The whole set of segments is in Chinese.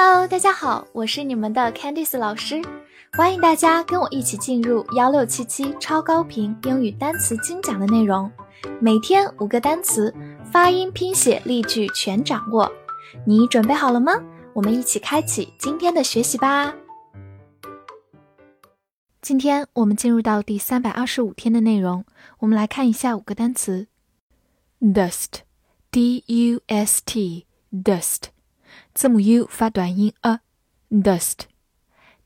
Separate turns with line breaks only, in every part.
Hello，大家好，我是你们的 Candice 老师，欢迎大家跟我一起进入幺六七七超高频英语单词精讲的内容，每天五个单词，发音、拼写、例句全掌握，你准备好了吗？我们一起开启今天的学习吧。今天我们进入到第三百二十五天的内容，我们来看一下五个单词：dust，d u s t，dust。字母 u 发短音 a，dust，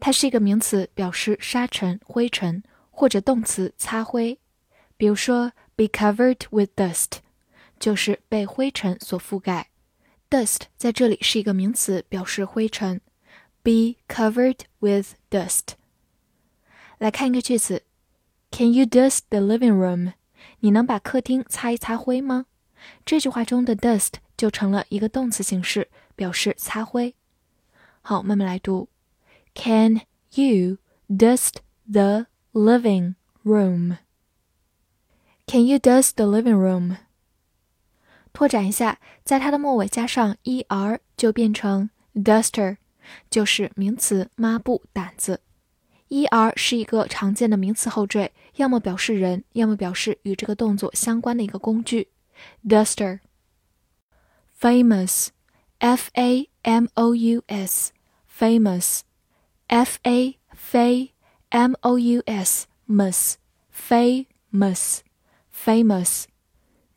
它是一个名词，表示沙尘、灰尘，或者动词擦灰。比如说，be covered with dust，就是被灰尘所覆盖。dust 在这里是一个名词，表示灰尘。be covered with dust。来看一个句子：Can you dust the living room？你能把客厅擦一擦灰吗？这句话中的 dust 就成了一个动词形式。表示擦灰。好，慢慢来读。Can you dust the living room? Can you dust the living room? 拓展一下，在它的末尾加上 er 就变成 duster，就是名词抹布掸子。er 是一个常见的名词后缀，要么表示人，要么表示与这个动作相关的一个工具。duster。 famous。F A M O U S，famous，F A 非 M O U S mus，famous，famous。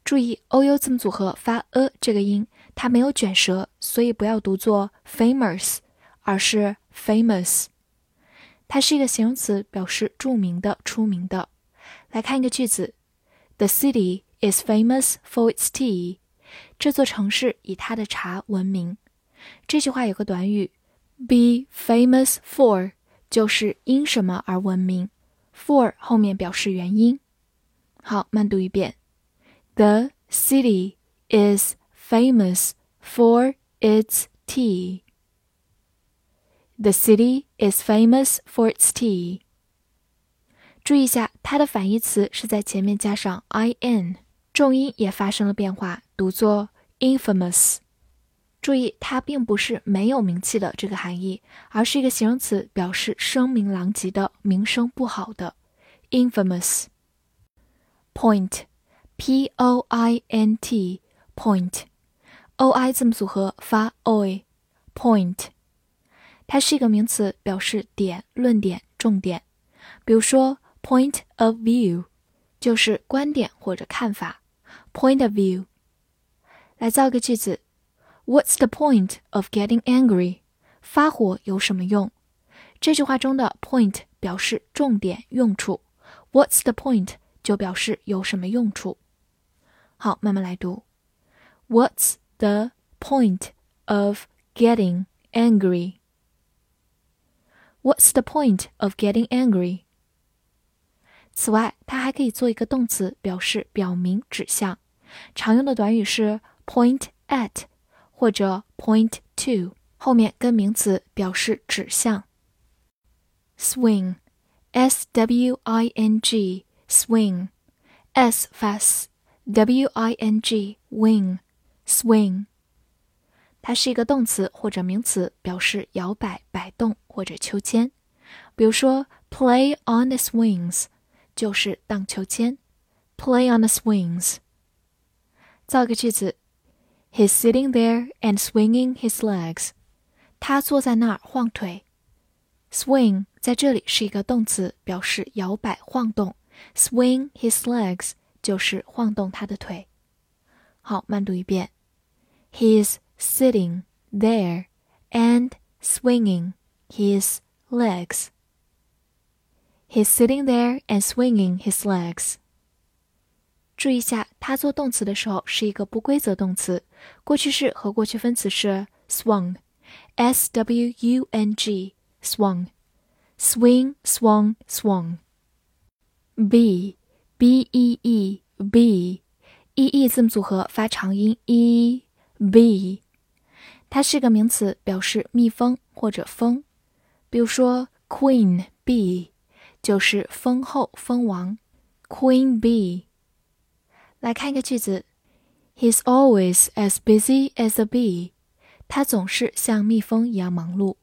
注意 O U 字母组合发 a 这个音，它没有卷舌，所以不要读作 famous，而是 famous。它是一个形容词，表示着名的、出名的。来看一个句子：The city is famous for its tea。 这座城市以它的茶闻名。这句话有个短语，be famous for，就是因什么而闻名。for 后面表示原因。好，慢读一遍。The city is famous for its tea. The city is famous for its tea. 注意一下，它的反义词是在前面加上 in。重音也发生了变化，读作 infamous。注意，它并不是没有名气的这个含义，而是一个形容词，表示声名狼藉的、名声不好的。infamous。point，p-o-i-n-t，point，o i 字母组合发 oi，point，它是一个名词，表示点、论点、重点。比如说，point of view，就是观点或者看法。Point of view，来造个句子。What's the point of getting angry？发火有什么用？这句话中的 point 表示重点、用处。What's the point 就表示有什么用处。好，慢慢来读。What's the point of getting angry？What's the point of getting angry？ 此外，它还可以做一个动词，表示表明、指向。常用的短语是 point at 或者 point to，后面跟名词表示指向。swing，s w i n g，swing，s 发 s，w i n g wing，swing，它是一个动词或者名词，表示摇摆、摆动或者秋千。比如说 play on the swings，就是荡秋千。play on the swings。造个句子：He's sitting there and swinging his legs。他坐在那儿晃腿。Swing 在这里是一个动词，表示摇摆、晃动。Swing his legs 就是晃动他的腿。好，慢读一遍：He's sitting there and swinging his legs. He's sitting there and swinging his legs. 注意一下，它做动词的时候是一个不规则动词，过去式和过去分词是 swung，s w u n g，swung，swing，swung，swung。b b e e b e e 字母组合发长音 e b，它是个名词，表示蜜蜂或者蜂。比如说 queen bee 就是蜂后、蜂王，queen bee。来看一个句子，He's always as busy as a bee。他总是像蜜蜂一样忙碌。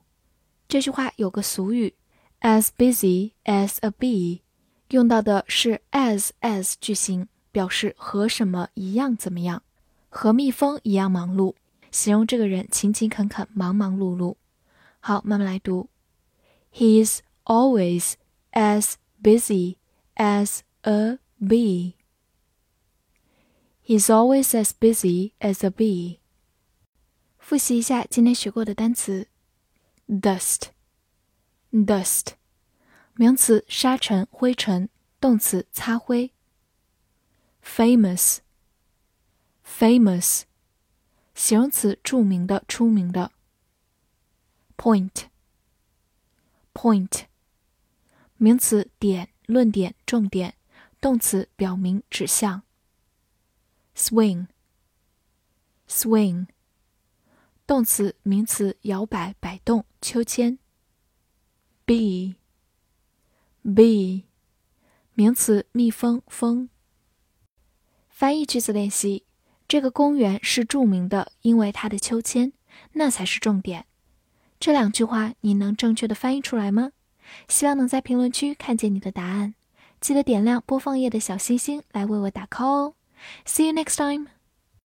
这句话有个俗语，as busy as a bee，用到的是 as as 句型，表示和什么一样怎么样，和蜜蜂一样忙碌，形容这个人勤勤恳恳、忙忙碌碌。好，慢慢来读。He's always as busy as a bee. He's always as busy as a bee. 复习一下今天学过的单词：dust，dust，名词沙尘、灰尘；动词擦灰。famous，famous，形容词着名的、出名的。point，point， 名词点、论点、重点；动词表明、指向。swing，swing。动词、名词，摇摆、摆动、秋千。bee，bee，名词，蜜蜂、蜂。翻译句子练习：这个公园是著名的，因为它的秋千，那才是重点。这两句话你能正确的翻译出来吗？希望能在评论区看见你的答案。记得点亮播放页的小星星来为我打 call 哦。See you next time.